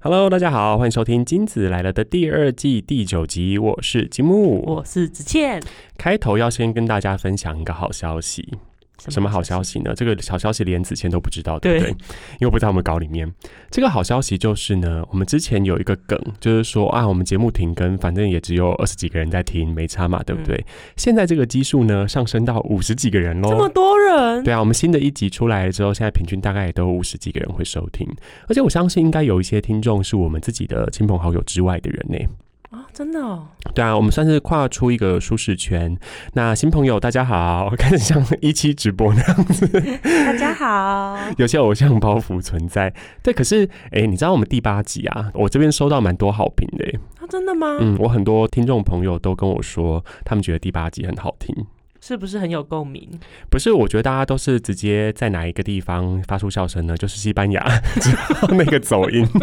Hello，大家好，欢迎收听《金子来了》的第二季第九集，我是金木，我是子倩。开头要先跟大家分享一个好消息。什么好消息呢？这个好消息连子谦都不知道，对不对？因为不在我们稿里面。这个好消息就是呢，我们之前有一个梗，就是说啊，我们节目停更，反正也只有二十几个人在听，没差嘛，对不对？现在这个基数呢，上升到五十几个人喽，这么多人？对啊，我们新的一集出来了之后，现在平均大概也都五十几个人会收听，而且我相信应该有一些听众是我们自己的亲朋好友之外的人呢。啊，真的哦！对啊，我们算是跨出一个舒适圈。那新朋友大家好，开始像一期直播那样子。大家好，有些偶像包袱存在。对，可是哎，你知道我们第八集啊，我这边收到蛮多好评的。啊，真的吗？嗯，我很多听众朋友都跟我说，他们觉得第八集很好听，是不是很有共鸣？不是，我觉得大家都是直接在哪一个地方发出笑声呢？就是西班牙 之后那个走音。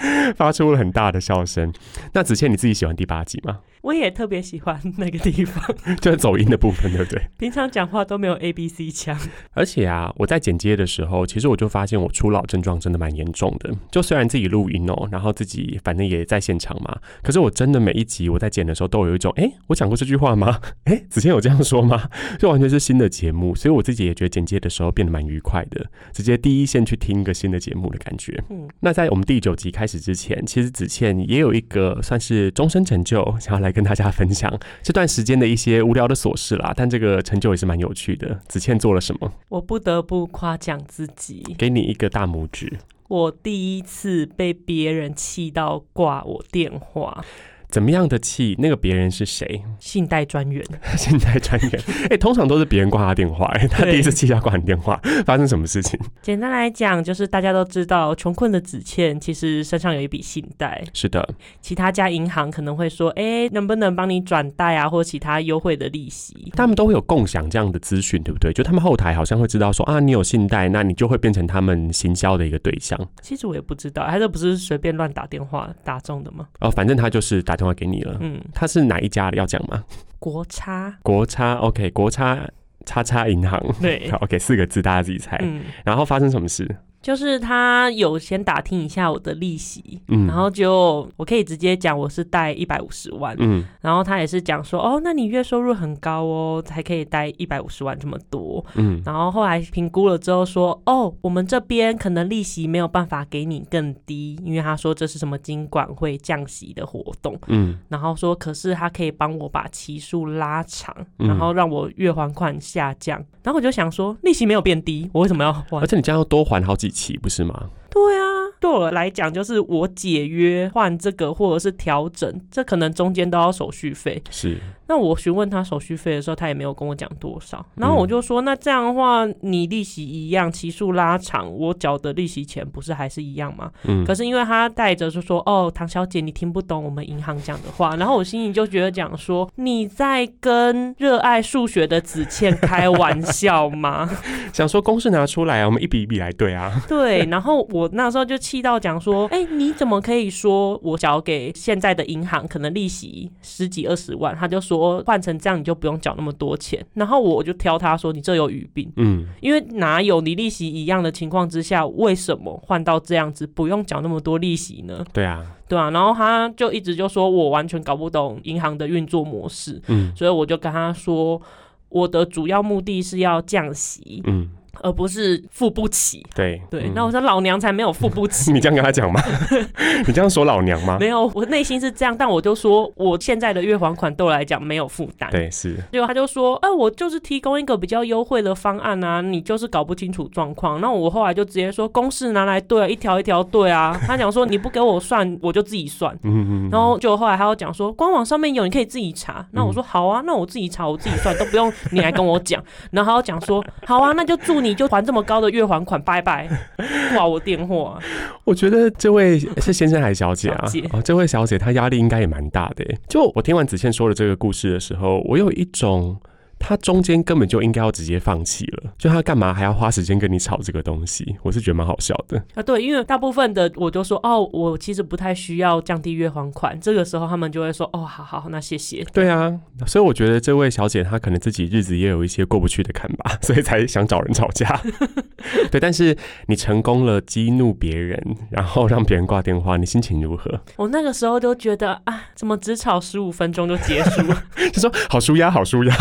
发出了很大的笑声。那子倩，你自己喜欢第八集吗？我也特别喜欢那个地方，就是走音的部分，对不对？平常讲话都没有 A B C 腔，而且啊，我在剪接的时候，其实我就发现我初老症状真的蛮严重的。就虽然自己录音哦，然后自己反正也在现场嘛，可是我真的每一集我在剪的时候，都有一种，哎，我讲过这句话吗？哎，子倩有这样说吗？就完全是新的节目，所以我自己也觉得剪接的时候变得蛮愉快的，直接第一线去听一个新的节目的感觉。嗯，那在我们第九集开始之前，其实子倩也有一个算是终身成就，想要来跟大家分享。这段时间的一些无聊的琐事啦，但这个成就也是蛮有趣的。子倩做了什么？我不得不夸奖自己，给你一个大拇指。我第一次被别人气到挂我电话。怎么样的气？那个别人是谁？信贷专员。信贷专员，哎，通常都是别人挂他电话，哎，他第一次气他挂你电话，发生什么事情？简单来讲，就是大家都知道，穷困的子倩其实身上有一笔信贷。是的，其他家银行可能会说，哎，能不能帮你转贷啊，或其他优惠的利息？他们都会有共享这样的资讯，对不对？就他们后台好像会知道说，啊，你有信贷，那你就会变成他们行销的一个对象。其实我也不知道，他这不是随便乱打电话打中的吗？哦，反正他就是打电话给你了。嗯。他是哪一家的？要讲吗？国差，国差，OK，国差叉叉银行，对，OK，四个字，大家自己猜。然后发生什么事？就是他有先打听一下我的利息，嗯，然后就我可以直接讲我是贷一百五十万，嗯，然后他也是讲说，哦，那你月收入很高哦，才可以贷一百五十万这么多，嗯，然后后来评估了之后说，哦，我们这边可能利息没有办法给你更低，因为他说这是什么金管会降息的活动，嗯，然后说可是他可以帮我把期数拉长，然后让我月还款下降，然后我就想说，利息没有变低，我为什么要还？而且你这样要多还好几。起不是吗？对啊，对我来讲，就是我解约换这个，或者是调整，这可能中间都要手续费。是。那我询问他手续费的时候，他也没有跟我讲多少。然后我就说，那这样的话，你利息一样，期数拉长，我缴的利息钱不是还是一样吗？嗯。可是因为他带着就说，哦，唐小姐，你听不懂我们银行讲的话。然后我心里就觉得讲说，你在跟热爱数学的子倩开玩笑吗？想说公式拿出来啊，我们一笔一笔来对啊。对。然后我那时候就气到讲说，哎，你怎么可以说我缴给现在的银行可能利息十几二十万？他就说。我换成这样，你就不用缴那么多钱。然后我就挑他说：“你这有语病。”嗯，因为哪有你利息一样的情况之下，为什么换到这样子不用缴那么多利息呢？对啊，对啊。然后他就一直就说我完全搞不懂银行的运作模式。嗯，所以我就跟他说，我的主要目的是要降息。嗯。而不是付不起，对对，那我说老娘才没有付不起。你这样跟他讲吗？你这样说老娘吗？没有，我内心是这样，但我就说我现在的月还款对我来讲没有负担。对，是。结果他就说，哎，我就是提供一个比较优惠的方案啊，你就是搞不清楚状况。那我后来就直接说，公式拿来对，一条一条对啊。他讲说你不给我算，我就自己算。嗯嗯。然后就后来他又讲说，官网上面有，你可以自己查。那我说好啊，那我自己查，我自己算，都不用你来跟我讲。然后他又讲说，好啊，那就祝你。你就还这么高的月还款，拜拜，挂我电话。我觉得这位是先生还是小姐啊？哦，这位小姐她压力应该也蛮大的。就我听完子倩说的这个故事的时候，我有一种他中间根本就应该要直接放弃了，就他干嘛还要花时间跟你吵这个东西？我是觉得蛮好笑的啊。对，因为大部分的我都说哦，我其实不太需要降低月还款，这个时候他们就会说哦，好好，那谢谢。对啊，所以我觉得这位小姐她可能自己日子也有一些过不去的坎吧，所以才想找人吵架。对，但是你成功了激怒别人，然后让别人挂电话，你心情如何？我那个时候都觉得啊，怎么只吵十五分钟就结束？就说好舒压，好舒压，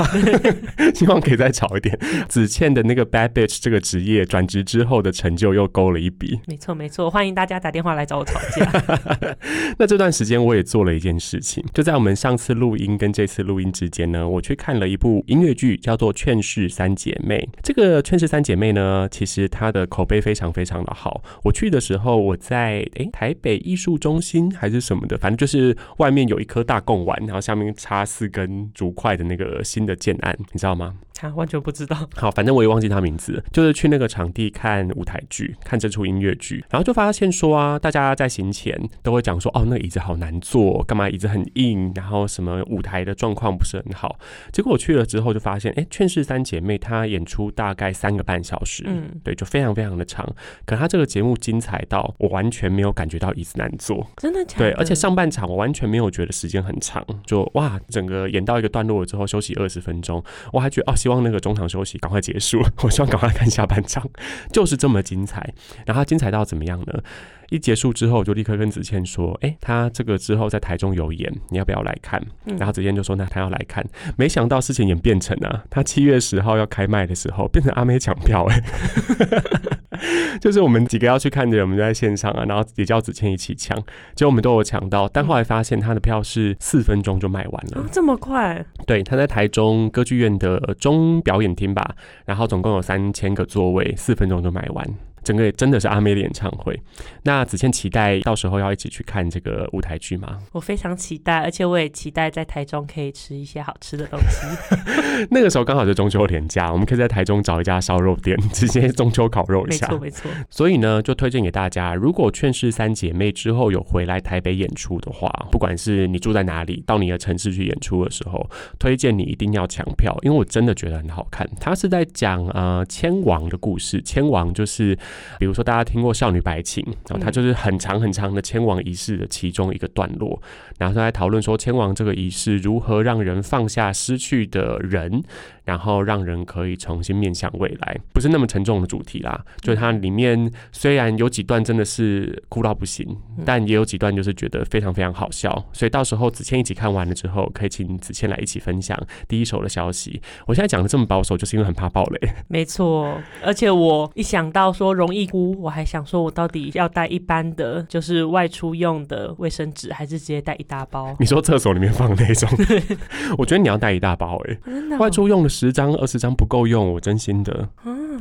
希望可以再吵一点。子倩的那个 bad bitch 这个职业转职之后的成就又勾了一笔。没错，没错，欢迎大家打电话来找我吵架。那这段时间我也做了一件事情，就在我们上次录音跟这次录音之间呢，我去看了一部音乐剧，叫做《劝世三姐妹》。这个《劝世三姐妹》呢，其实它的口碑非常非常的好。我去的时候，我在诶台北艺术中心还是什么的，反正就是外面有一颗大贡丸，然后下面插四根竹筷的那个新的建案，你知道吗？他完全不知道。好，反正我也忘记他名字，就是去那个场地看舞台剧，看这出音乐剧，然后就发现说啊，大家在行前都会讲说，哦，那个椅子好难坐，干嘛椅子很硬，然后什么舞台的状况不是很好。结果我去了之后就发现，哎，《劝世三姐妹》她演出大概三个半小时，嗯，对，就非常非常的长。可她这个节目精彩到我完全没有感觉到椅子难坐，真的假？对，而且上半场我完全没有觉得时间很长，就哇，整个演到一个段落了之后休息二十分钟，我还觉得哦。希望那个中场休息赶快结束，我希望赶快看下半场，就是这么精彩。然后精彩到怎么样呢？一结束之后，我就立刻跟子倩说：“哎，他这个之后在台中有演，你要不要来看？”然后子倩就说：“那他要来看。”没想到事情演变成啊，他七月十号要开卖的时候，变成阿妹抢票哎。就是我们几个要去看的人，我们就在线上啊，然后也叫子倩一起抢，结果我们都有抢到，但后来发现他的票是四分钟就卖完了，这么快？对，他在台中歌剧院的中表演厅吧，然后总共有三千个座位，四分钟就卖完。整个也真的是阿妹的演唱会。那子倩期待到时候要一起去看这个舞台剧吗？我非常期待，而且我也期待在台中可以吃一些好吃的东西。那个时候刚好是中秋连假，我们可以在台中找一家烧肉店，直接中秋烤肉一下。没错没错。所以呢，就推荐给大家，如果劝世三姐妹之后有回来台北演出的话，不管是你住在哪里，到你的城市去演出的时候，推荐你一定要抢票，因为我真的觉得很好看。他是在讲呃千王的故事，千王就是。比如说，大家听过《少女白琴》，然后它就是很长很长的迁往仪式的其中一个段落，然后他在讨论说，迁王这个仪式如何让人放下失去的人。然后让人可以重新面向未来，不是那么沉重的主题啦。就是它里面虽然有几段真的是哭到不行，但也有几段就是觉得非常非常好笑。所以到时候子谦一起看完了之后，可以请子谦来一起分享第一手的消息。我现在讲的这么保守，就是因为很怕暴雷。没错，而且我一想到说容易哭，我还想说我到底要带一般的，就是外出用的卫生纸，还是直接带一大包？你说厕所里面放那种？我觉得你要带一大包哎，外出用了。十张二十张不够用，我真心的。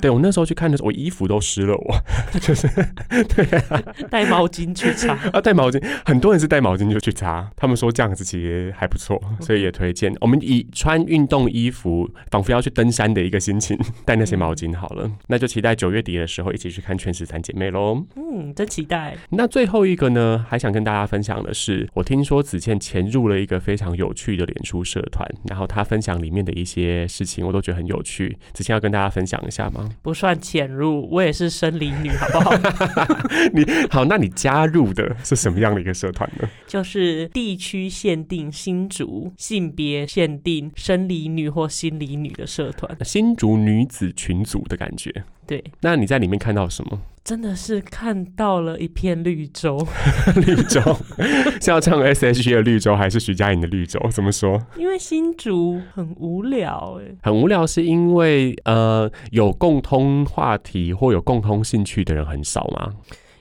对我那时候去看的时候，我衣服都湿了，我 就是 对啊带毛巾去擦 啊，带毛巾，很多人是带毛巾就去擦。他们说这样子其实还不错，所以也推荐。我们以穿运动衣服，仿佛要去登山的一个心情，带那些毛巾好了。那就期待九月底的时候一起去看《全十三姐妹》喽。嗯，真期待。那最后一个呢，还想跟大家分享的是，我听说子倩潜入了一个非常有趣的脸书社团，然后她分享里面的一些事。情我都觉得很有趣，子倩要跟大家分享一下吗？不算潜入，我也是生理女，好不好？你好，那你加入的是什么样的一个社团呢？就是地区限定新竹性别限定生理女或心理女的社团，新竹女子群组的感觉。对，那你在里面看到什么？真的是看到了一片绿洲，绿洲 是要唱 S.H.E 的绿洲，还是徐佳莹的绿洲？怎么说？因为新竹很无聊，哎，很无聊，是因为呃有共通话题或有共通兴趣的人很少吗？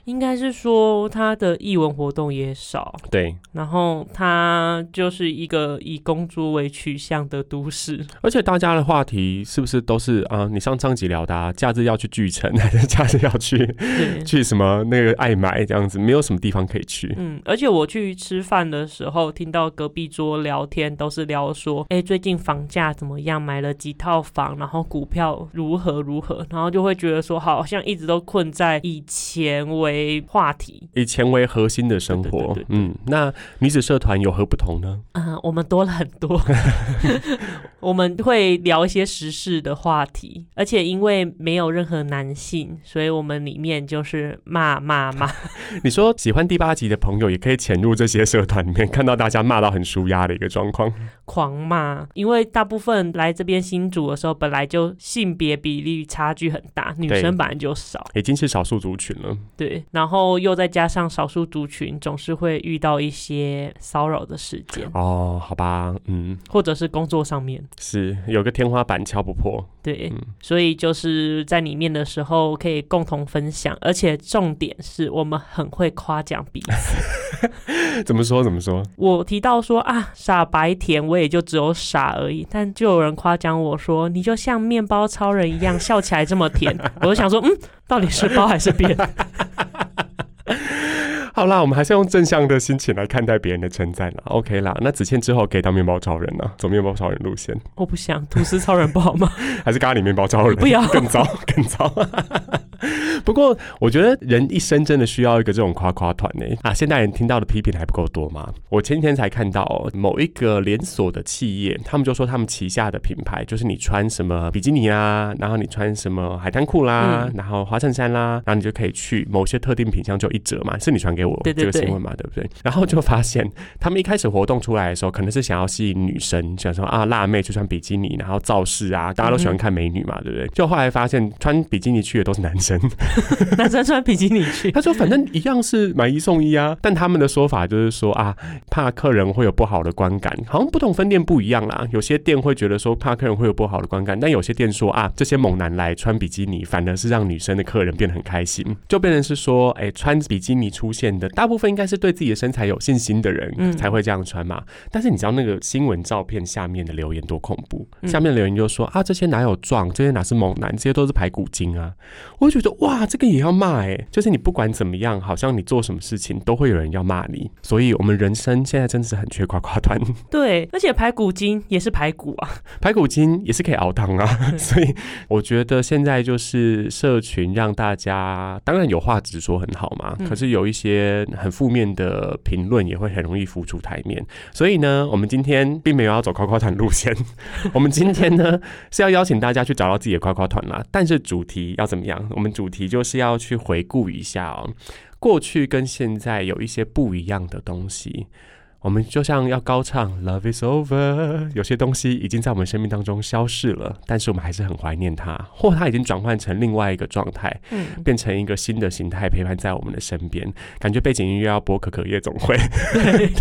应该是说他的译文活动也少，对，然后他就是一个以公主为取向的都市，而且大家的话题是不是都是啊？你上上集聊的，假日要去巨城，还是假日要去去什么那个爱买这样子？没有什么地方可以去。嗯，而且我去吃饭的时候，听到隔壁桌聊天都是聊说，哎，最近房价怎么样？买了几套房，然后股票如何如何，然后就会觉得说，好像一直都困在以前为为话题，以钱为核心的生活。嗯，那女子社团有何不同呢？嗯，我们多了很多，我们会聊一些时事的话题，而且因为没有任何男性，所以我们里面就是骂骂骂。你说喜欢第八集的朋友也可以潜入这些社团里面，看到大家骂到很舒压的一个状况，狂骂。因为大部分来这边新组的时候，本来就性别比例差距很大，女生本来就少，已经是少数族群了。对，然后又再加上少数族群总是会遇到一些骚扰的事件。哦，好吧，嗯，或者是工作上面是有个天花板敲不破。对，所以就是在里面的时候可以共同分享，而且重点是我们很会夸奖彼此。怎么说？怎么说？我提到说啊，傻白甜，我也就只有傻而已，但就有人夸奖我说，你就像面包超人一样，笑起来这么甜。我就想说，嗯，到底是包还是扁？好啦，我们还是用正向的心情来看待别人的称赞啦。OK 啦，那子倩之后可以当面包超人了，走面包超人路线。我不想吐司超人不好吗？还是咖喱面包超人？不要，更糟，更糟。不过，我觉得人一生真的需要一个这种夸夸团呢。啊，现代人听到的批评还不够多吗？我前几天才看到某一个连锁的企业，他们就说他们旗下的品牌，就是你穿什么比基尼啦，然后你穿什么海滩裤啦，然后花衬衫啦，然后你就可以去某些特定品相就一折嘛。是你传给我这个新闻嘛？对不对？然后就发现他们一开始活动出来的时候，可能是想要吸引女生，想说啊辣妹就穿比基尼，然后造势啊，大家都喜欢看美女嘛，对不对？就后来发现穿比基尼去的都是男生。男生穿比基尼去，他说反正一样是买一送一啊，但他们的说法就是说啊，怕客人会有不好的观感，好像不同分店不一样啦。有些店会觉得说怕客人会有不好的观感，但有些店说啊，这些猛男来穿比基尼，反而是让女生的客人变得很开心，就变成是说，哎，穿比基尼出现的大部分应该是对自己的身材有信心的人才会这样穿嘛。但是你知道那个新闻照片下面的留言多恐怖？下面留言就说啊，这些哪有壮，这些哪是猛男，这些都是排骨精啊！我就觉得哇，这个。也要骂哎，就是你不管怎么样，好像你做什么事情都会有人要骂你，所以我们人生现在真的是很缺夸夸团。对，而且排骨精也是排骨啊，排骨精也是可以熬汤啊，所以我觉得现在就是社群让大家当然有话直说很好嘛，可是有一些很负面的评论也会很容易浮出台面。所以呢，我们今天并没有要走夸夸团路线，我们今天呢是要邀请大家去找到自己的夸夸团啦。但是主题要怎么样？我们主题就是要。去回顾一下哦，过去跟现在有一些不一样的东西。我们就像要高唱 Love is over，有些东西已经在我们生命当中消逝了，但是我们还是很怀念它，或它已经转换成另外一个状态，嗯，变成一个新的形态陪伴在我们的身边。感觉背景音乐要播可可夜总会，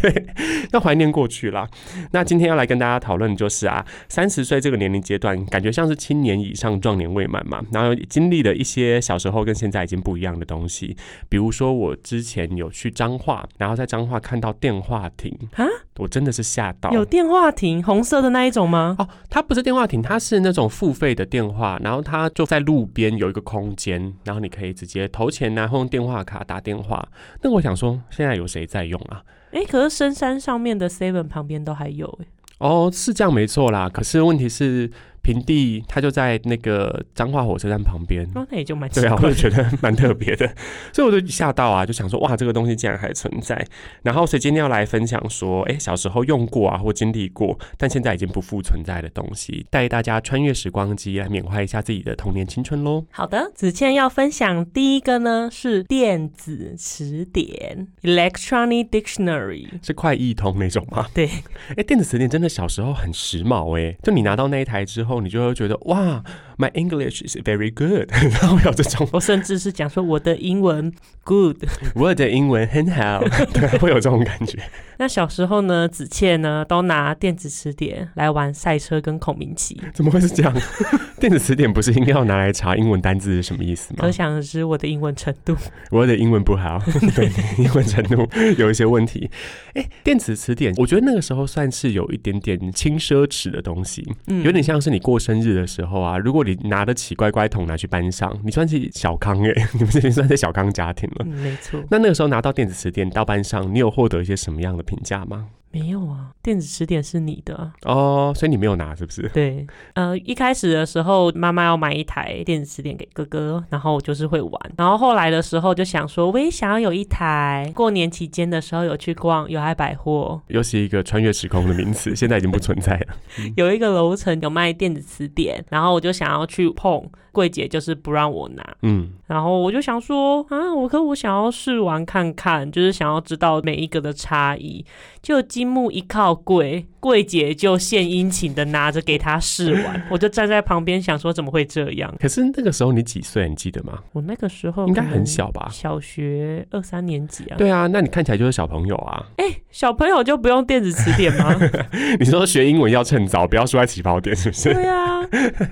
对，要怀念过去啦。那今天要来跟大家讨论就是啊，三十岁这个年龄阶段，感觉像是青年以上壮年未满嘛，然后经历了一些小时候跟现在已经不一样的东西，比如说我之前有去彰化，然后在彰化看到电话亭。啊！我真的是吓到，有电话亭，红色的那一种吗？哦，它不是电话亭，它是那种付费的电话，然后它就在路边有一个空间，然后你可以直接投钱然后用电话卡打电话。那我想说，现在有谁在用啊？哎，可是深山上面的 Seven 旁边都还有哎。哦，是这样没错啦，可是问题是。平地，它就在那个彰化火车站旁边。哦，那也就蛮对啊，我就觉得蛮特别的，所以我就吓到啊，就想说哇，这个东西竟然还存在。然后所以今天要来分享说，哎，小时候用过啊，或经历过，但现在已经不复存在的东西，带大家穿越时光机来缅怀一下自己的童年青春喽。好的，子倩要分享第一个呢是电子词典 （Electronic Dictionary），是快译通那种吗？对，哎，电子词典真的小时候很时髦哎，就你拿到那一台之后。你就会觉得哇，My English is very good，然后有这种，我甚至是讲说我的英文 good，我的英文很好，对，会有这种感觉。那小时候呢，子倩呢都拿电子词典来玩赛车跟孔明棋，怎么会是这样？电子词典不是应该要拿来查英文单字是什么意思吗？可想而知我的英文程度，我的英文不好，对，英文程度有一些问题。哎，电子词典，我觉得那个时候算是有一点点轻奢侈的东西，嗯，有点像是你过生日的时候啊，如果你拿得起乖乖桶拿去班上，你算是小康哎，你们这边算是小康家庭了，没错。那那个时候拿到电子词典到班上，你有获得一些什么样的评价吗？没有啊，电子词典是你的哦，所以你没有拿是不是？对，呃，一开始的时候妈妈要买一台电子词典给哥哥，然后我就是会玩，然后后来的时候就想说，我也想要有一台。过年期间的时候有去逛友爱百货，又是一个穿越时空的名词，现在已经不存在了。有一个楼层有卖电子词典，然后我就想要去碰。柜姐就是不让我拿，嗯，然后我就想说啊，我可我想要试玩看看，就是想要知道每一个的差异。就积木一靠柜，柜姐就献殷勤的拿着给他试玩，我就站在旁边想说怎么会这样？可是那个时候你几岁？你记得吗？我那个时候应该很小吧？小学二三年级啊？对啊，那你看起来就是小朋友啊？哎，小朋友就不用电子词典吗？你说学英文要趁早，不要输在起跑点，是不是？对啊，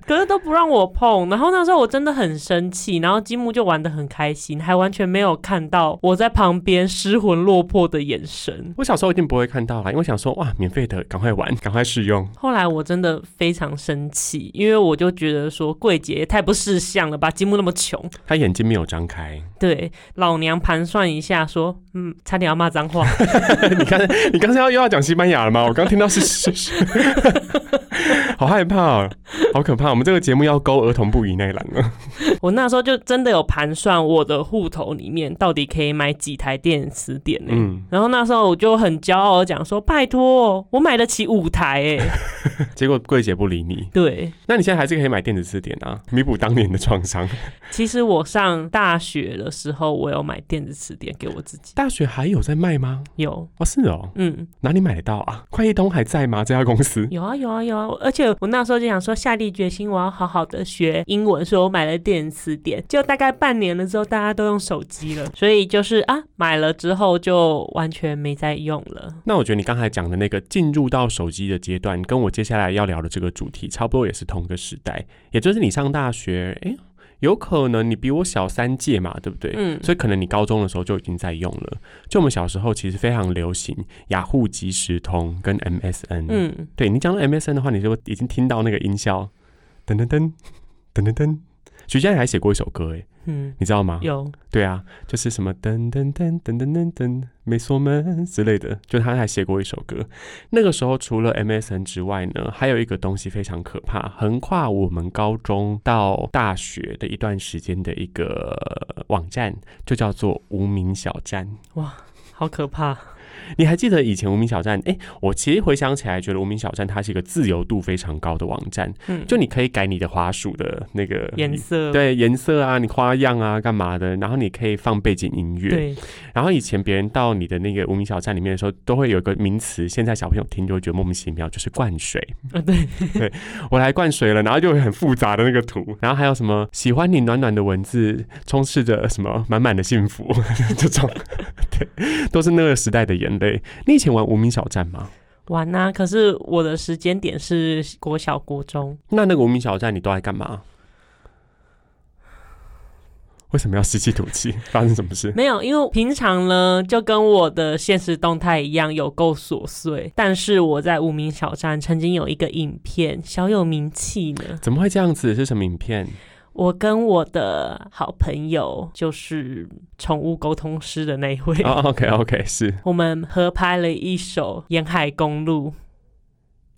可是都不让我碰，然后那时候我真的很生气，然后积木就玩的很开心，还完全没有看到我在旁边失魂落魄的眼神。我小时候一定不会。会看到啦，因为想说哇，免费的，赶快玩，赶快试用。后来我真的非常生气，因为我就觉得说柜姐也太不识相了吧，积木那么穷，他眼睛没有张开。对，老娘盘算一下，说嗯，差点要骂脏话。你刚你刚才要又要讲西班牙了吗？我刚听到是是是，好害怕，好可怕。我们这个节目要勾儿童不宜那一栏了。我那时候就真的有盘算，我的户头里面到底可以买几台电磁点呢？嗯，然后那时候我就很骄傲。我讲说，拜托，我买得起五台哎，结果柜姐不理你。对，那你现在还是可以买电子词典啊，弥补当年的创伤。其实我上大学的时候，我有买电子词典给我自己。大学还有在卖吗？有哦，是哦，嗯，哪里买得到啊？快易通还在吗？这家公司有啊，有啊，有啊。而且我那时候就想说，下定决心我要好好的学英文，所以我买了电子词典。就大概半年了之后，大家都用手机了，所以就是啊，买了之后就完全没再用了。那我觉得你刚才讲的那个进入到手机的阶段，跟我接下来要聊的这个主题差不多，也是同个时代。也就是你上大学，哎，有可能你比我小三届嘛，对不对？嗯。所以可能你高中的时候就已经在用了。就我们小时候其实非常流行雅虎即时通跟 MSN。嗯。对你讲到 MSN 的话，你就已经听到那个音效，噔噔噔，噔噔噔。徐佳莹还写过一首歌，哎。嗯，你知道吗？有，对啊，就是什么噔噔噔噔噔噔噔没锁门之类的，就他还写过一首歌。那个时候除了 MSN 之外呢，还有一个东西非常可怕，横跨我们高中到大学的一段时间的一个网站，就叫做无名小站。哇，好可怕！你还记得以前无名小站？哎，我其实回想起来，觉得无名小站它是一个自由度非常高的网站。嗯，就你可以改你的滑鼠的那个颜色，对颜色啊，你花样啊，干嘛的？然后你可以放背景音乐。对。然后以前别人到你的那个无名小站里面的时候，都会有一个名词，现在小朋友听就会觉得莫名其妙，就是灌水。啊，对 对，我来灌水了，然后就会很复杂的那个图，然后还有什么喜欢你暖暖的文字，充斥着什么满满的幸福，这种，对，都是那个时代的眼泪。你以前玩无名小站吗？玩啊，可是我的时间点是国小国中。那那个无名小站你都在干嘛？为什么要吸气吐气？发生什么事？没有，因为平常呢就跟我的现实动态一样，有够琐碎。但是我在无名小站曾经有一个影片小有名气呢。怎么会这样子？是什么影片？我跟我的好朋友，就是宠物沟通师的那一位。OK OK，是我们合拍了一首《沿海公路》。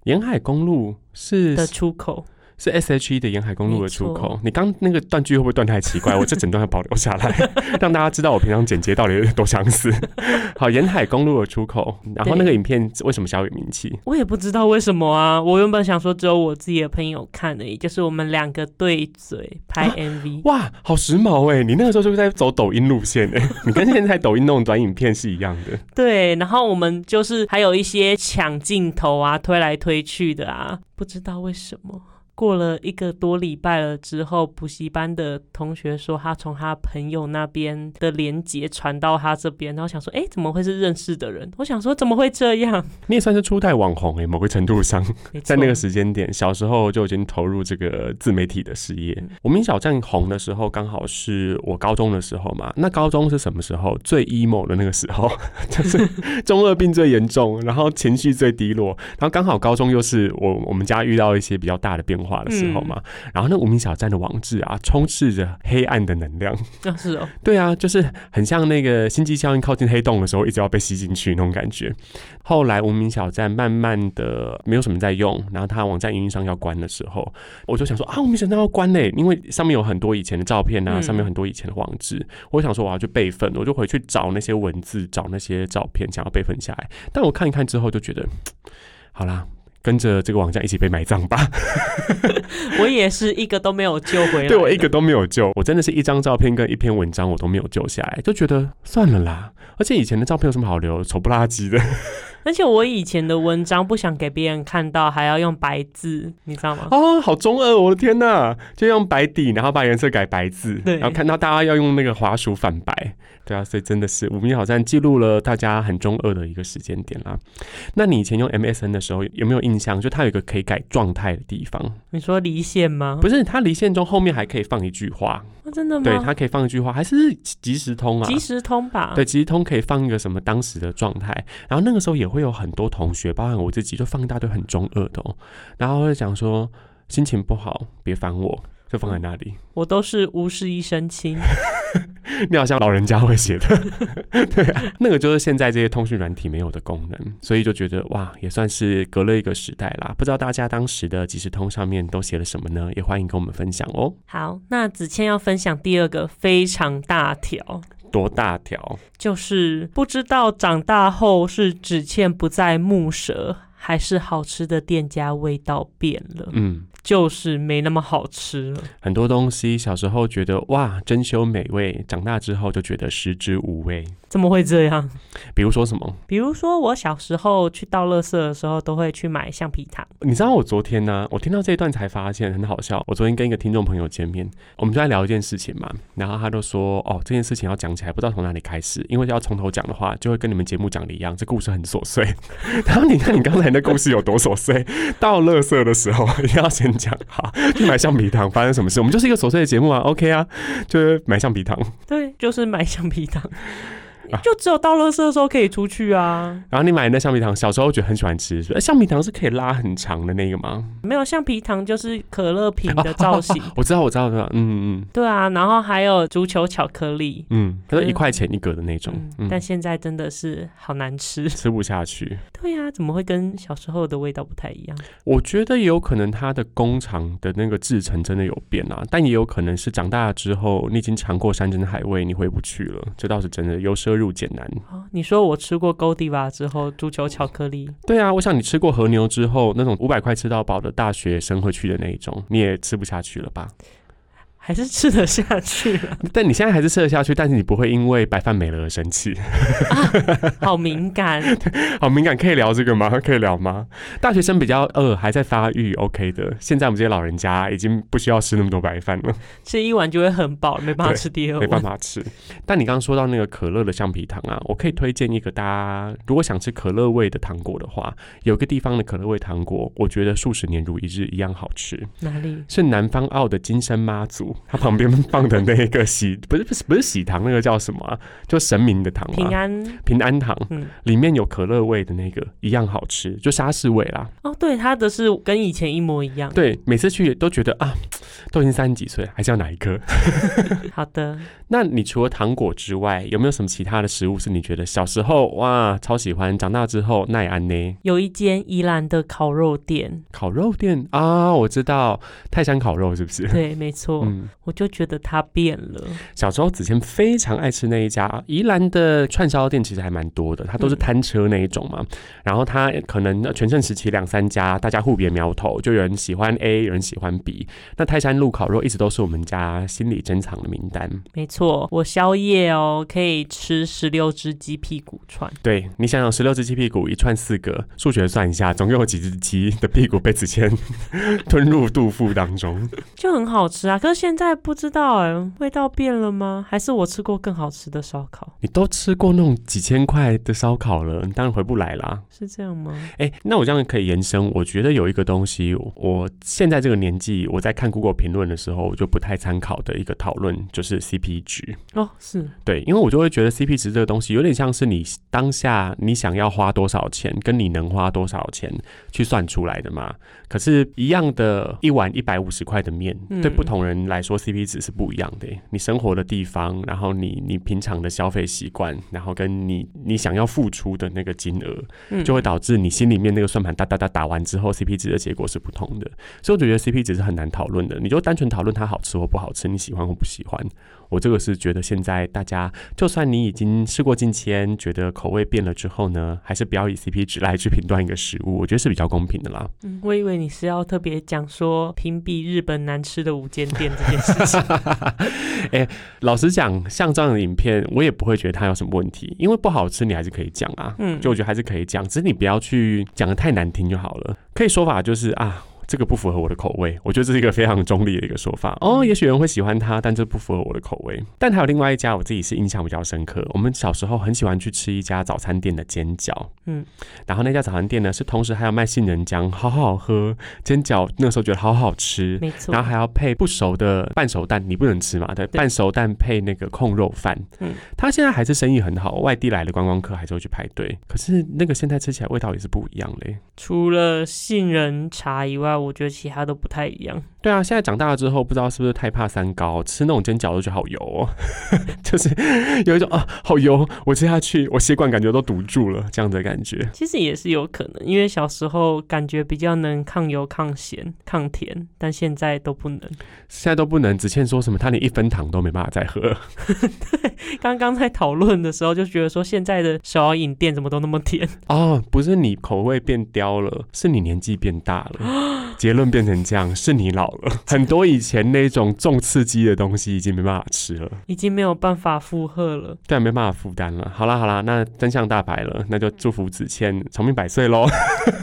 沿海公路是的出口。是 S H E 的沿海公路的出口。你刚那个断句会不会断太奇怪？我这整段要保留下来，让大家知道我平常剪接到底有多相似。好，沿海公路的出口，然后那个影片为什么小有名气？我也不知道为什么啊。我原本想说只有我自己的朋友看而已，就是我们两个对嘴拍 M V。哇，好时髦哎！你那个时候就是在走抖音路线哎，你跟现在抖音那种短影片是一样的。对，然后我们就是还有一些抢镜头啊，推来推去的啊，不知道为什么。过了一个多礼拜了之后，补习班的同学说他从他朋友那边的连接传到他这边，然后想说，哎，怎么会是认识的人？我想说，怎么会这样？你也算是初代网红哎，某个程度上，在那个时间点，小时候就已经投入这个自媒体的事业。无名小站红的时候，刚好是我高中的时候嘛。那高中是什么时候？最 emo 的那个时候，就是 中二病最严重，然后情绪最低落，然后刚好高中又是我我们家遇到一些比较大的变。化的时候嘛。然后那无名小站的网址啊，充斥着黑暗的能量。啊，是哦。对啊，就是很像那个星际效应靠近黑洞的时候，一直要被吸进去那种感觉。后来无名小站慢慢的没有什么在用，然后它网站运营商要关的时候，我就想说啊，无名小站要关嘞，因为上面有很多以前的照片啊，上面有很多以前的网志。我想说我要去备份，我就回去找那些文字，找那些照片，想要备份下来。但我看一看之后，就觉得好啦。跟着这个网站一起被埋葬吧。我也是一个都没有救回来，对我一个都没有救。我真的是一张照片跟一篇文章我都没有救下来，就觉得算了啦。而且以前的照片有什么好留？丑不拉几的。而且我以前的文章不想给别人看到，还要用白字，你知道吗？哦，好中二！我的天哪，就用白底，然后把颜色改白字，然后看到大家要用那个滑鼠反白。对啊，所以真的是无名好像记录了大家很中二的一个时间点啦。那你以前用 MSN 的时候有没有印象？就它有一个可以改状态的地方？你说离线吗？不是，它离线中后面还可以放一句话。真的吗？对，它可以放一句话，还是即时通啊？即时通吧。对，即时通可以放一个什么当时的状态。然后那个时候也会有很多同学，包含我自己，就放一大堆很中二的哦。然后会讲说心情不好，别烦我。就放在那里，我都是无事一身轻。你好像老人家会写的，对啊，那个就是现在这些通讯软体没有的功能，所以就觉得哇，也算是隔了一个时代啦。不知道大家当时的即时通上面都写了什么呢？也欢迎跟我们分享哦。好，那子谦要分享第二个非常大条，多大条？就是不知道长大后是只欠不在木蛇，还是好吃的店家味道变了。嗯。就是没那么好吃了。很多东西小时候觉得哇，珍馐美味，长大之后就觉得食之无味。怎么会这样？比如说什么？比如说我小时候去倒垃圾的时候，都会去买橡皮糖。你知道我昨天呢？我听到这一段才发现很好笑。我昨天跟一个听众朋友见面，我们就在聊一件事情嘛。然后他就说：“哦，这件事情要讲起来，不知道从哪里开始，因为要从头讲的话，就会跟你们节目讲的一样，这故事很琐碎。然后你看你刚才那故事有多琐碎，倒垃圾的时候 要先讲好，去买橡皮糖发生什么事？我们就是一个琐碎的节目啊，OK 啊，就是买橡皮糖。对，就是买橡皮糖。就只有到垃圾的时候可以出去啊。然后你买那橡皮糖，小时候觉得很喜欢吃。橡皮糖是可以拉很长的那个吗？没有，橡皮糖就是可乐瓶的造型。我知道，我知道，知道。嗯嗯。对啊，然后还有足球巧克力。嗯，它是一块钱一个的那种。但现在真的是好难吃，吃不下去。对呀，怎么会跟小时候的味道不太一样？我觉得也有可能它的工厂的那个制成真的有变啊，但也有可能是长大之后你已经尝过山珍海味，你回不去了。这倒是真的，由奢入俭难。你说我吃过 Godiva 之后，足球巧克力。对啊，我想你吃过和牛之后，那种五百块吃到饱的大学生会去的那一种，你也吃不下去了吧？还是吃得下去，但你现在还是吃得下去，但是你不会因为白饭没了而生气。好敏感，好敏感，可以聊这个吗？可以聊吗？大学生比较饿，还在发育，OK 的。现在我们这些老人家已经不需要吃那么多白饭了，吃一碗就会很饱，没办法吃第二碗，没办法吃。但你刚刚说到那个可乐的橡皮糖啊，我可以推荐一个大家，如果想吃可乐味的糖果的话，有个地方的可乐味糖果，我觉得数十年如一日一样好吃。哪里？是南方澳的金生妈祖。它旁边放的那个喜不是不是不是喜糖，那个叫什么？就神明的糖，平安平安糖，嗯，里面有可乐味的那个一样好吃，就沙士味啦。哦，对，它的是跟以前一模一样。对，每次去都觉得啊，都已经三十几岁，还是要哪一颗？好的。那你除了糖果之外，有没有什么其他的食物是你觉得小时候哇超喜欢，长大之后耐安呢？有一间宜兰的烤肉店，烤肉店啊，我知道泰山烤肉是不是？对，没错。嗯，我就觉得他变了。小时候子谦非常爱吃那一家宜兰的串烧店，其实还蛮多的，它都是摊车那一种嘛。然后他可能全盛时期两三家，大家互别苗头，就有人喜欢 A，有人喜欢 B。那泰山路烤肉一直都是我们家心里珍藏的名单。没错。错，我宵夜哦，可以吃十六只鸡屁股串。对你想想，十六只鸡屁股一串四个，数学算一下，总共有几只鸡的屁股被子谦 吞入肚腹当中，就很好吃啊。可是现在不知道哎，味道变了吗？还是我吃过更好吃的烧烤？你都吃过那种几千块的烧烤了，你当然回不来啦。是这样吗？哎，那我这样可以延伸。我觉得有一个东西，我现在这个年纪，我在看 Google 评论的时候，我就不太参考的一个讨论就是 CP 值哦，是对，因为我就会觉得 CP 值这个东西有点像是你当下你想要花多少钱，跟你能花多少钱去算出来的嘛。可是，一样的一碗一百五十块的面，对不同人来说 CP 值是不一样的。你生活的地方，然后你你平常的消费习惯，然后跟你你想要付出的那个金额，就会导致你心里面那个算盘哒哒哒打完之后，CP 值的结果是不同的。所以我觉得 CP 值是很难讨论的。你就单纯讨论它好吃或不好吃，你喜欢或不喜欢。我这个是觉得现在大家，就算你已经试过境迁，觉得口味变了之后呢，还是不要以 CP 值来去 评断一个食物，我觉得是比较公平的啦。嗯，我以为你是要特别讲说评比日本难吃的五间店这件事情。哎，老实讲，像这样的影片，我也不会觉得它有什么问题，因为不好吃你还是可以讲啊。嗯，就我觉得还是可以讲，只是你不要去讲的太难听就好了。可以说法就是啊。这个不符合我的口味，我觉得这是一个非常中立的一个说法哦。也许有人会喜欢它，但这不符合我的口味。但还有另外一家，我自己是印象比较深刻。我们小时候很喜欢去吃一家早餐店的煎饺，嗯，然后那家早餐店呢是同时还有卖杏仁浆，好好喝。煎饺那个时候觉得好好吃，没错。然后还要配不熟的半熟蛋，你不能吃嘛？对，半熟蛋配那个控肉饭，嗯，他现在还是生意很好，外地来的观光客还是会去排队。可是那个现在吃起来味道也是不一样嘞。除了杏仁茶以外，我觉得其他都不太一样。对啊，现在长大了之后，不知道是不是太怕三高，吃那种煎饺都觉得好油哦，就是有一种啊，好油，我吃下去，我血管感觉都堵住了这样的感觉。其实也是有可能，因为小时候感觉比较能抗油、抗咸、抗甜，但现在都不能。现在都不能。子倩说什么？她连一分糖都没办法再喝。对，刚刚在讨论的时候就觉得说，现在的小饮店怎么都那么甜哦，不是你口味变刁了，是你年纪变大了。结论变成这样，是你老了。很多以前那种重刺激的东西已经没办法吃了，已经没有办法负荷了，对，没办法负担了。好啦好啦，那真相大白了，那就祝福子谦长命百岁喽。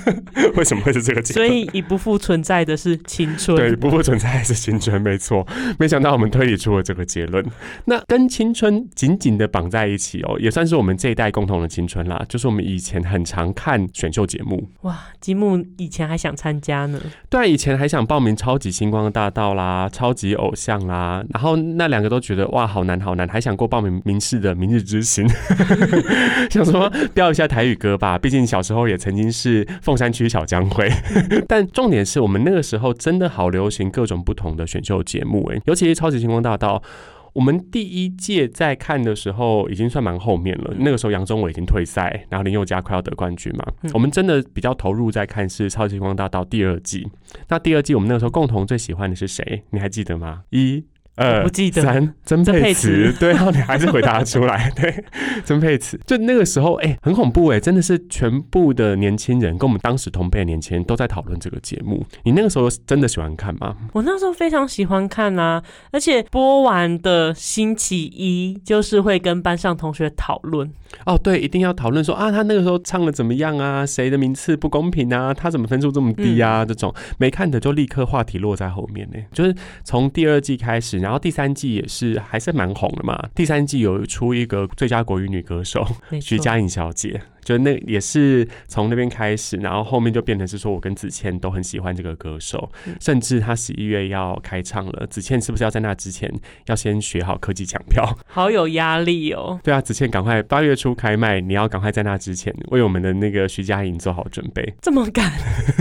为什么会是这个结论？所以已不复存在的是青春，对，不复存在的是青春，没错。没想到我们推理出了这个结论，那跟青春紧紧的绑在一起哦，也算是我们这一代共同的青春啦。就是我们以前很常看选秀节目，哇，积木以前还想参加呢。对，以前还想报名超级星光大道啦、超级偶像啦，然后那两个都觉得哇好难好难，还想过报名明世的明日之星，想说飙一下台语歌吧，毕竟小时候也曾经是凤山区小江会。但重点是我们那个时候真的好流行各种不同的选秀节目哎，尤其是超级星光大道。我们第一届在看的时候已经算蛮后面了，那个时候杨宗纬已经退赛，然后林宥嘉快要得冠军嘛。我们真的比较投入在看是《超级星光大道》第二季。那第二季我们那个时候共同最喜欢的是谁？你还记得吗？一。呃，不记得三曾沛慈，对，然后你还是回答出来，对，曾沛慈，就那个时候，哎，很恐怖，哎，真的是全部的年轻人跟我们当时同辈的年轻人都在讨论这个节目。你那个时候真的喜欢看吗？我那时候非常喜欢看啊，而且播完的星期一就是会跟班上同学讨论。哦，对，一定要讨论说啊，他那个时候唱的怎么样啊？谁的名次不公平啊？他怎么分数这么低啊？这种没看的就立刻话题落在后面呢。就是从第二季开始，然后第三季也是还是蛮红的嘛。第三季有出一个最佳国语女歌手徐佳莹小姐。就那也是从那边开始，然后后面就变成是说我跟子倩都很喜欢这个歌手，甚至他十一月要开唱了，子倩是不是要在那之前要先学好科技抢票？好有压力哦。对啊，子倩赶快八月初开卖，你要赶快在那之前为我们的那个徐佳莹做好准备。这么赶？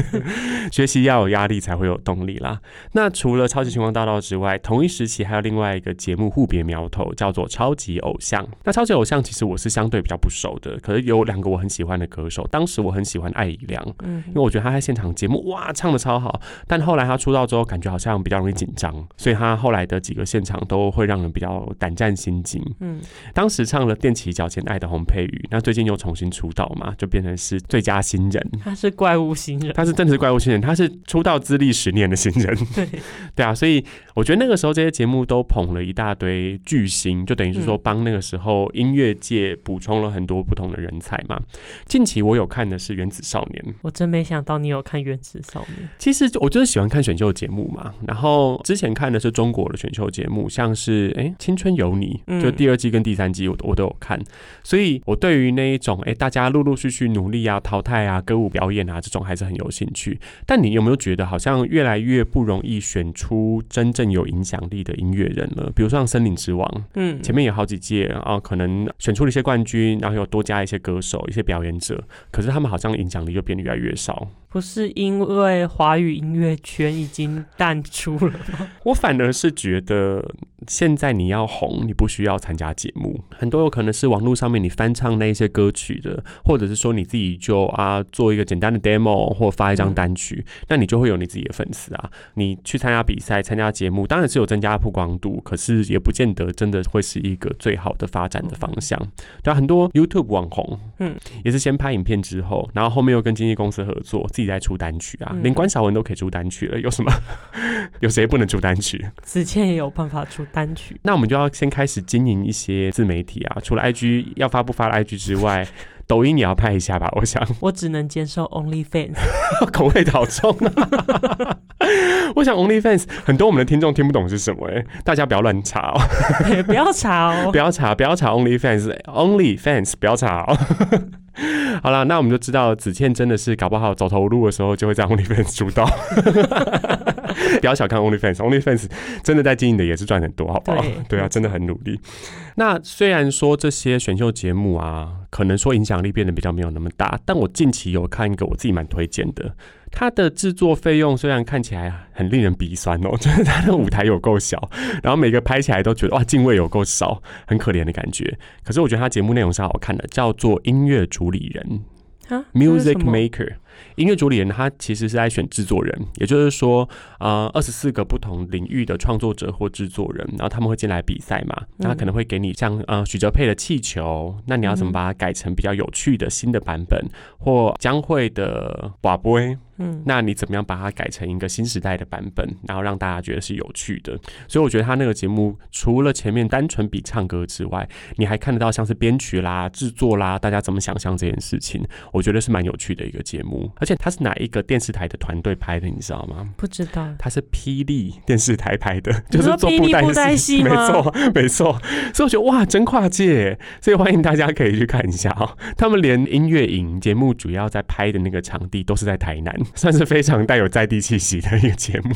学习要有压力才会有动力啦。那除了超级星光大道之外，同一时期还有另外一个节目互别苗头，叫做超级偶像。那超级偶像其实我是相对比较不熟的，可是有两个。我很喜欢的歌手，当时我很喜欢艾怡良，嗯，因为我觉得他在现场节目哇唱的超好，但后来他出道之后，感觉好像比较容易紧张，所以他后来的几个现场都会让人比较胆战心惊。嗯，当时唱了踮起脚尖爱的洪佩瑜，那最近又重新出道嘛，就变成是最佳新人。他是怪物新人，他是真的是怪物新人，他是出道资历十年的新人。对，对啊，所以我觉得那个时候这些节目都捧了一大堆巨星，就等于是说帮那个时候音乐界补充了很多不同的人才嘛。近期我有看的是《原子少年》，我真没想到你有看《原子少年》。其实我就是喜欢看选秀节目嘛，然后之前看的是中国的选秀节目，像是哎《青春有你》，就第二季跟第三季我我都有看，所以我对于那一种哎大家陆陆续续努力啊、淘汰啊、歌舞表演啊这种还是很有兴趣。但你有没有觉得好像越来越不容易选出真正有影响力的音乐人了？比如说像《森林之王》，嗯，前面有好几届啊，可能选出了一些冠军，然后又多加一些歌手、一些表演者，可是他们好像影响力就变得越来越少。不是因为华语音乐圈已经淡出了吗？我反而是觉得，现在你要红，你不需要参加节目，很多有可能是网络上面你翻唱那一些歌曲的，或者是说你自己就啊做一个简单的 demo 或发一张单曲，那你就会有你自己的粉丝啊。你去参加比赛、参加节目，当然是有增加曝光度，可是也不见得真的会是一个最好的发展的方向。对啊，很多 YouTube 网红，嗯，也是先拍影片之后，然后后面又跟经纪公司合作。自己在出单曲啊，连关晓雯都可以出单曲了，有什么？有谁不能出单曲？子倩也有办法出单曲。那我们就要先开始经营一些自媒体啊，除了 IG 要发不发 IG 之外，抖音也要拍一下吧。我想，我只能接受 OnlyFans，口味好重啊。我想 OnlyFans 很多我们的听众听不懂是什么哎，大家不要乱查哦，不要查哦，不要查，不要查 OnlyFans，OnlyFans 不要查哦。好了，那我们就知道子倩真的是搞不好走投无路的时候就会在 OnlyFans 出道。不要小看 OnlyFans，OnlyFans 真的在经营的也是赚很多，好不好？对啊，真的很努力。那虽然说这些选秀节目啊，可能说影响力变得比较没有那么大，但我近期有看一个我自己蛮推荐的。它的制作费用虽然看起来很令人鼻酸哦，就是它的舞台有够小，然后每个拍起来都觉得哇敬畏有够少，很可怜的感觉。可是我觉得它节目内容是好看的，叫做音乐主理人，Music Maker。音乐主理人他其实是在选制作人，也就是说，呃，二十四个不同领域的创作者或制作人，然后他们会进来比赛嘛，那可能会给你像呃许哲佩的气球，那你要怎么把它改成比较有趣的新的版本，或将会的瓦波。嗯，那你怎么样把它改成一个新时代的版本，然后让大家觉得是有趣的？所以我觉得他那个节目除了前面单纯比唱歌之外，你还看得到像是编曲啦、制作啦，大家怎么想象这件事情，我觉得是蛮有趣的一个节目。而且他是哪一个电视台的团队拍的，你知道吗？不知道，他是霹雳电视台拍的，就是做布袋戏没错，没错。所以我觉得哇，真跨界，所以欢迎大家可以去看一下哦。他们连音乐影节目主要在拍的那个场地都是在台南。算是非常带有在地气息的一个节目，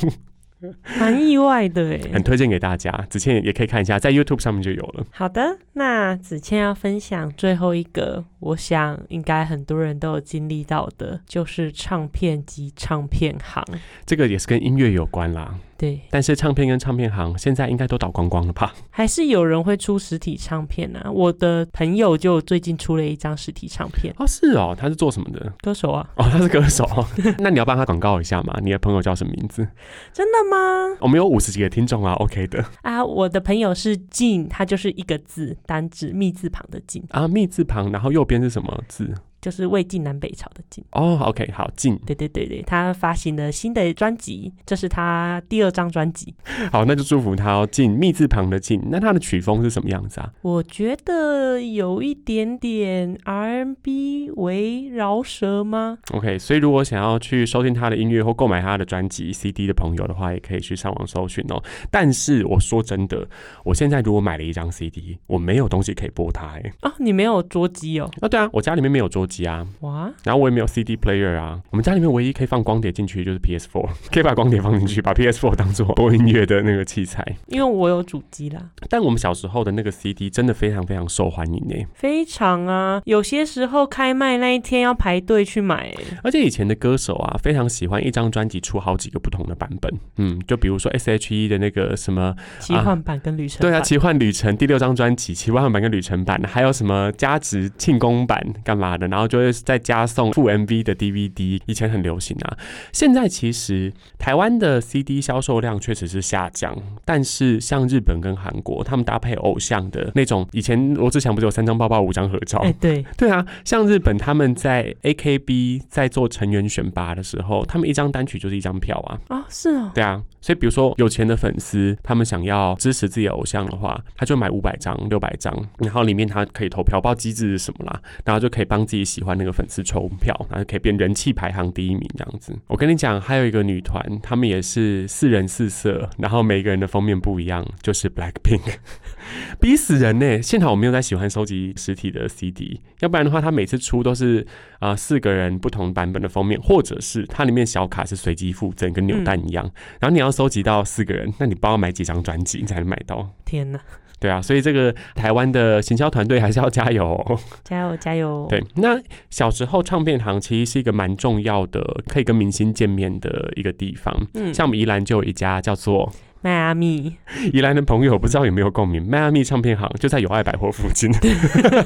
蛮意外的哎，很推荐给大家。子倩也可以看一下，在 YouTube 上面就有了。好的，那子倩要分享最后一个，我想应该很多人都有经历到的，就是唱片及唱片行。这个也是跟音乐有关啦。对，但是唱片跟唱片行现在应该都倒光光了吧？还是有人会出实体唱片呢？我的朋友就最近出了一张实体唱片哦，是哦，他是做什么的？歌手啊？哦，他是歌手，那你要帮他广告一下吗？你的朋友叫什么名字？真的吗？我们有五十几个听众啊，OK 的啊。我的朋友是静，他就是一个字单字，密字旁的静啊，密字旁，然后右边是什么字？就是魏晋南北朝的晋哦，OK，好晋，对对对对，他发行了新的专辑，这是他第二张专辑。好，那就祝福他哦，晋，密字旁的晋。那他的曲风是什么样子啊？我觉得有一点点 R&B 为饶舌吗？OK，所以如果想要去收听他的音乐或购买他的专辑 CD 的朋友的话，也可以去上网搜寻哦。但是我说真的，我现在如果买了一张 CD，我没有东西可以播它哎。啊，你没有桌机哦？啊，对啊，我家里面没有桌机。啊，哇！然后我也没有 CD player 啊，我们家里面唯一可以放光碟进去的就是 PS4，可以把光碟放进去，把 PS4 当做播音乐的那个器材。因为我有主机啦。但我们小时候的那个 CD 真的非常非常受欢迎呢。非常啊，有些时候开卖那一天要排队去买。而且以前的歌手啊，非常喜欢一张专辑出好几个不同的版本。嗯，就比如说 S.H.E 的那个什么奇幻版跟旅程。对啊，奇幻旅程第六张专辑奇幻版跟旅程版，还有什么加值庆功版干嘛的，然后。就会再加送副 MV 的 DVD，以前很流行啊。现在其实台湾的 CD 销售量确实是下降，但是像日本跟韩国，他们搭配偶像的那种，以前罗志祥不是有三张包包五张合照？哎，对，对啊。像日本他们在 AKB 在做成员选拔的时候，他们一张单曲就是一张票啊。啊，是啊，对啊。所以比如说有钱的粉丝，他们想要支持自己的偶像的话，他就买五百张、六百张，然后里面他可以投票，不知道机制是什么啦，然后就可以帮自己喜欢那个粉丝抽票，然后可以变人气排行第一名这样子。我跟你讲，还有一个女团，他们也是四人四色，然后每个人的封面不一样，就是 Black Pink，逼死人呢！幸好我没有在喜欢收集实体的 CD，要不然的话，他每次出都是啊四个人不同版本的封面，或者是它里面小卡是随机附赠，跟扭蛋一样。然后你要收集到四个人，那你包要买几张专辑才能买到？天哪！对啊，所以这个台湾的行销团队还是要加油，哦加油加油！对，那小时候唱片行其实是一个蛮重要的，可以跟明星见面的一个地方。嗯，像我们宜兰就有一家叫做。迈阿密，宜兰的朋友不知道有没有共鸣？迈阿密唱片行就在友爱百货附近，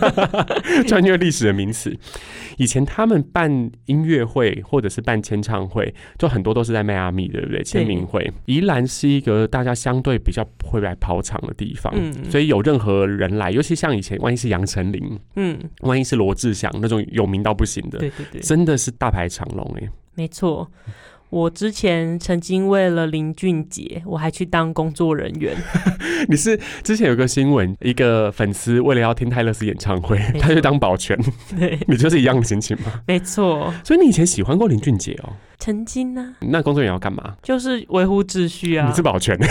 穿越历史的名词。以前他们办音乐会或者是办签唱会，就很多都是在迈阿密，对不对？签名会。宜兰是一个大家相对比较会来跑场的地方，所以有任何人来，尤其像以前，万一是杨丞琳，嗯，万一是罗志祥那种有名到不行的，对对对，真的是大排长龙哎，没错。我之前曾经为了林俊杰，我还去当工作人员。你是之前有个新闻，一个粉丝为了要听泰勒斯演唱会，他去当保全。对，你就是一样的心情吗？没错。所以你以前喜欢过林俊杰哦？曾经呢。那工作人员要干嘛？就是维护秩序啊。你是保全。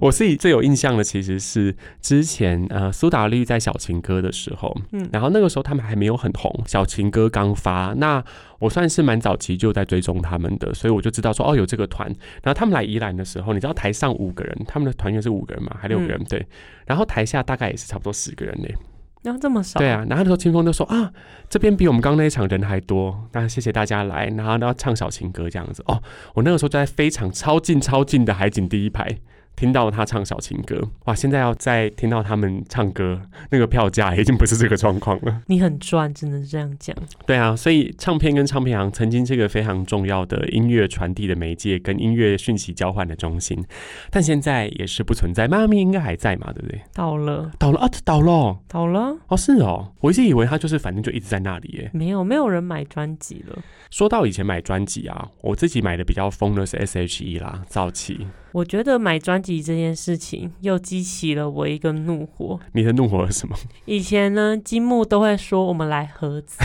我自己最有印象的其实是之前呃苏打绿在小情歌的时候，嗯，然后那个时候他们还没有很红，小情歌刚发，那我算是蛮早期就在追踪他们的，所以我就知道说哦有这个团，然后他们来宜兰的时候，你知道台上五个人，他们的团员是五个人嘛，还六个人对，然后台下大概也是差不多十个人嘞，然后这么少，对啊，然后那时候清风就说啊这边比我们刚那一场人还多，那谢谢大家来，然后要唱小情歌这样子哦，我那个时候就在非常超近超近的海景第一排。听到他唱小情歌，哇！现在要再听到他们唱歌，那个票价已经不是这个状况了。你很赚，只能这样讲。对啊，所以唱片跟唱片行曾经是个非常重要的音乐传递的媒介，跟音乐讯息交换的中心，但现在也是不存在。妈咪应该还在嘛？对不对？倒了，倒了啊！倒了，倒了。哦，是哦，我一直以为他就是反正就一直在那里耶。没有，没有人买专辑了。说到以前买专辑啊，我自己买的比较疯的是 S.H.E 啦，早期。我觉得买专辑这件事情又激起了我一个怒火。你的怒火是什么？以前呢，金木都会说我们来合资，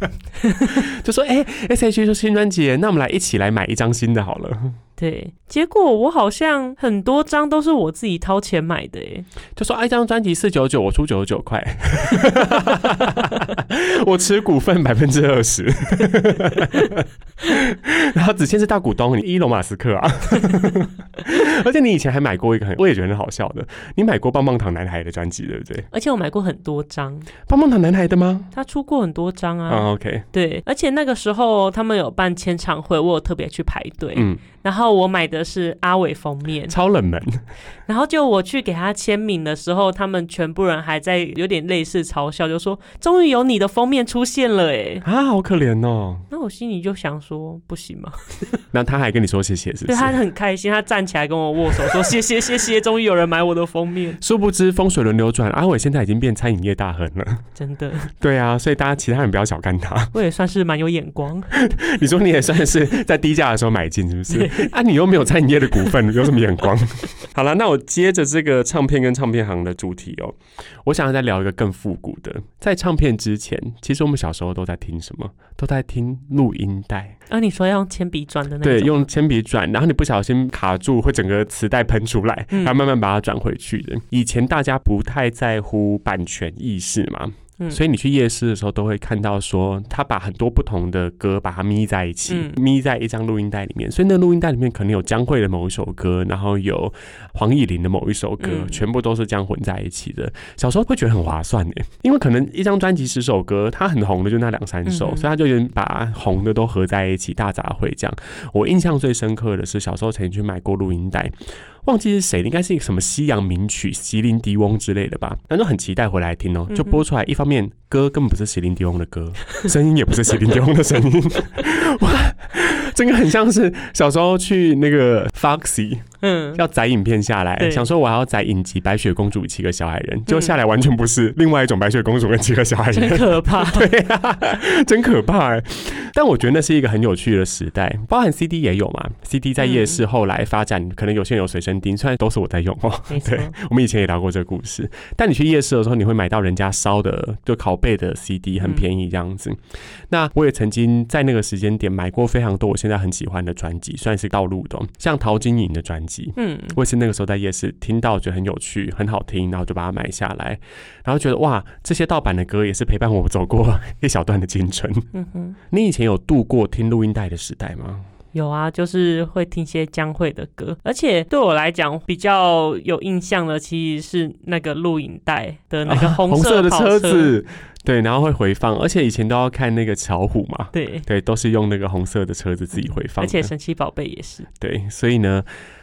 就说哎，S.H.E 出新专辑，那我们来一起来买一张新的好了。对，结果我好像很多张都是我自己掏钱买的，哎，就说一张专辑四九九，我出九十九块，我持股份百分之二十，然后子谦是大股东，你伊隆马斯克啊，而且你以前还买过一个很，我也觉得很好笑的，你买过棒棒糖男孩的专辑对不对？而且我买过很多张。棒棒糖男孩的吗？他出过很多张啊，OK，对，而且那个时候他们有办签唱会，我有特别去排队，嗯。然后我买的是阿伟封面，超冷门。然后就我去给他签名的时候，他们全部人还在有点类似嘲笑，就说：“终于有你的封面出现了，哎啊，好可怜哦。”那我心里就想说：“不行吗？” 那他还跟你说谢谢，是？对，他很开心，他站起来跟我握手，说：“谢谢，谢谢，终于有人买我的封面。”殊不知风水轮流转，阿伟现在已经变餐饮业大亨了。真的？对啊，所以大家其他人不要小看他。我也算是蛮有眼光。你说你也算是在低价的时候买进，是不是？啊，你又没有餐饮业的股份，有什么眼光？好了，那我接着这个唱片跟唱片行的主题哦，我想要再聊一个更复古的。在唱片之前，其实我们小时候都在听什么？都在听录音带。啊，你说要用铅笔转的那对，用铅笔转，然后你不小心卡住，会整个磁带喷出来，然后慢慢把它转回去的。以前大家不太在乎版权意识嘛。所以你去夜市的时候，都会看到说，他把很多不同的歌把它咪在一起，咪在一张录音带里面。所以那录音带里面可能有江蕙的某一首歌，然后有黄以玲的某一首歌，全部都是这样混在一起的。小时候会觉得很划算诶，因为可能一张专辑十首歌，它很红的就那两三首，所以他就把红的都合在一起，大杂烩这样。我印象最深刻的是小时候曾经去买过录音带。忘记是谁，应该是一个什么西洋名曲，席琳迪翁之类的吧。反正很期待回来听哦。就播出来，一方面歌根本不是席琳迪翁的歌，声音也不是席琳迪翁的声音，哇，真的很像是小时候去那个 Foxy 嗯，要载影片下来，想说我还要载影集《白雪公主七个小矮人》，就下来完全不是 另外一种白雪公主跟七个小矮人，真可怕，对呀，真可怕哎。但我觉得那是一个很有趣的时代，包含 CD 也有嘛，CD 在夜市后来发展，可能有些人有随身听，虽然都是我在用哦。对，我们以前也聊过这个故事。但你去夜市的时候，你会买到人家烧的就拷贝的 CD，很便宜这样子。那我也曾经在那个时间点买过非常多我现在很喜欢的专辑，算是道路的，像陶晶莹的专辑。嗯，我也是那个时候在夜市听到，觉得很有趣、很好听，然后就把它买下来，然后觉得哇，这些盗版的歌也是陪伴我走过 一小段的青春。嗯哼，你以前有度过听录音带的时代吗？有啊，就是会听些江蕙的歌，而且对我来讲比较有印象的，其实是那个录影带的那个红色的车子，对，然后会回放，而且以前都要看那个巧虎嘛，对。对，都是用那个红色的车子自己回放，而且神奇宝贝也是，对，所以呢。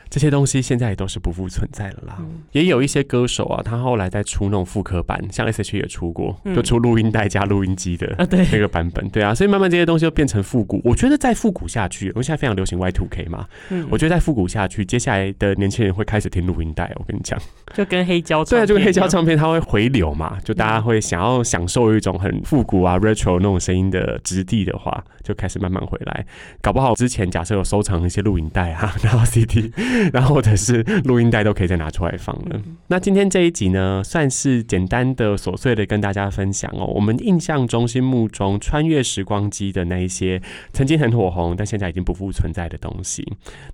这些东西现在也都是不复存在了啦。也有一些歌手啊，他后来在出那种复刻版，像 S.H. 也出过，就出录音带加录音机的那个版本。对啊，所以慢慢这些东西就变成复古。我觉得再复古下去，因为现在非常流行 Y Two K 嘛，我觉得再复古下去，接下来的年轻人会开始听录音带。我跟你讲，就跟黑胶对啊，就跟黑胶唱片，它会回流嘛，就大家会想要享受一种很复古啊 retro 那种声音的质地的话，就开始慢慢回来。搞不好之前假设有收藏一些录音带啊，然后 CD，然后或者是。录音带都可以再拿出来放了。那今天这一集呢，算是简单的、琐碎的跟大家分享哦。我们印象中心目中穿越时光机的那一些曾经很火红，但现在已经不复存在的东西。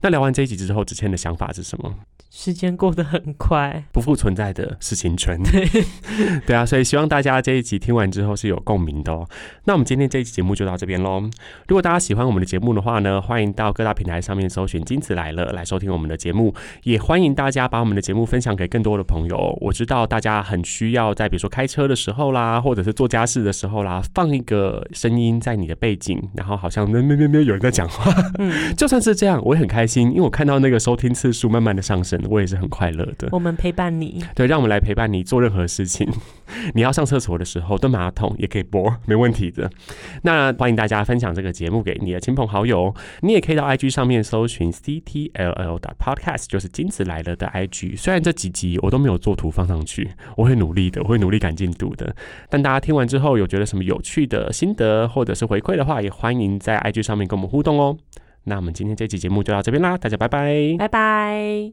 那聊完这一集之后，子谦的想法是什么？时间过得很快，不复存在的是青春。对啊，所以希望大家这一集听完之后是有共鸣的哦。那我们今天这一集节目就到这边喽。如果大家喜欢我们的节目的话呢，欢迎到各大平台上面搜寻“金子来了”来收听我们的节目。也欢迎大家把我们的节目分享给更多的朋友。我知道大家很需要在比如说开车的时候啦，或者是做家事的时候啦，放一个声音在你的背景，然后好像咩咩咩咩有人在讲话。嗯，就算是这样，我也很开心，因为我看到那个收听次数慢慢的上升。我也是很快乐的。我们陪伴你，对，让我们来陪伴你做任何事情。你要上厕所的时候蹲马桶也可以播，没问题的。那欢迎大家分享这个节目给你的亲朋好友。你也可以到 IG 上面搜寻 CTLL 的 Podcast，就是金子来了的 IG。虽然这几集我都没有做图放上去，我会努力的，我会努力赶进度的。但大家听完之后有觉得什么有趣的心得或者是回馈的话，也欢迎在 IG 上面跟我们互动哦。那我们今天这期节目就到这边啦，大家拜拜，拜拜。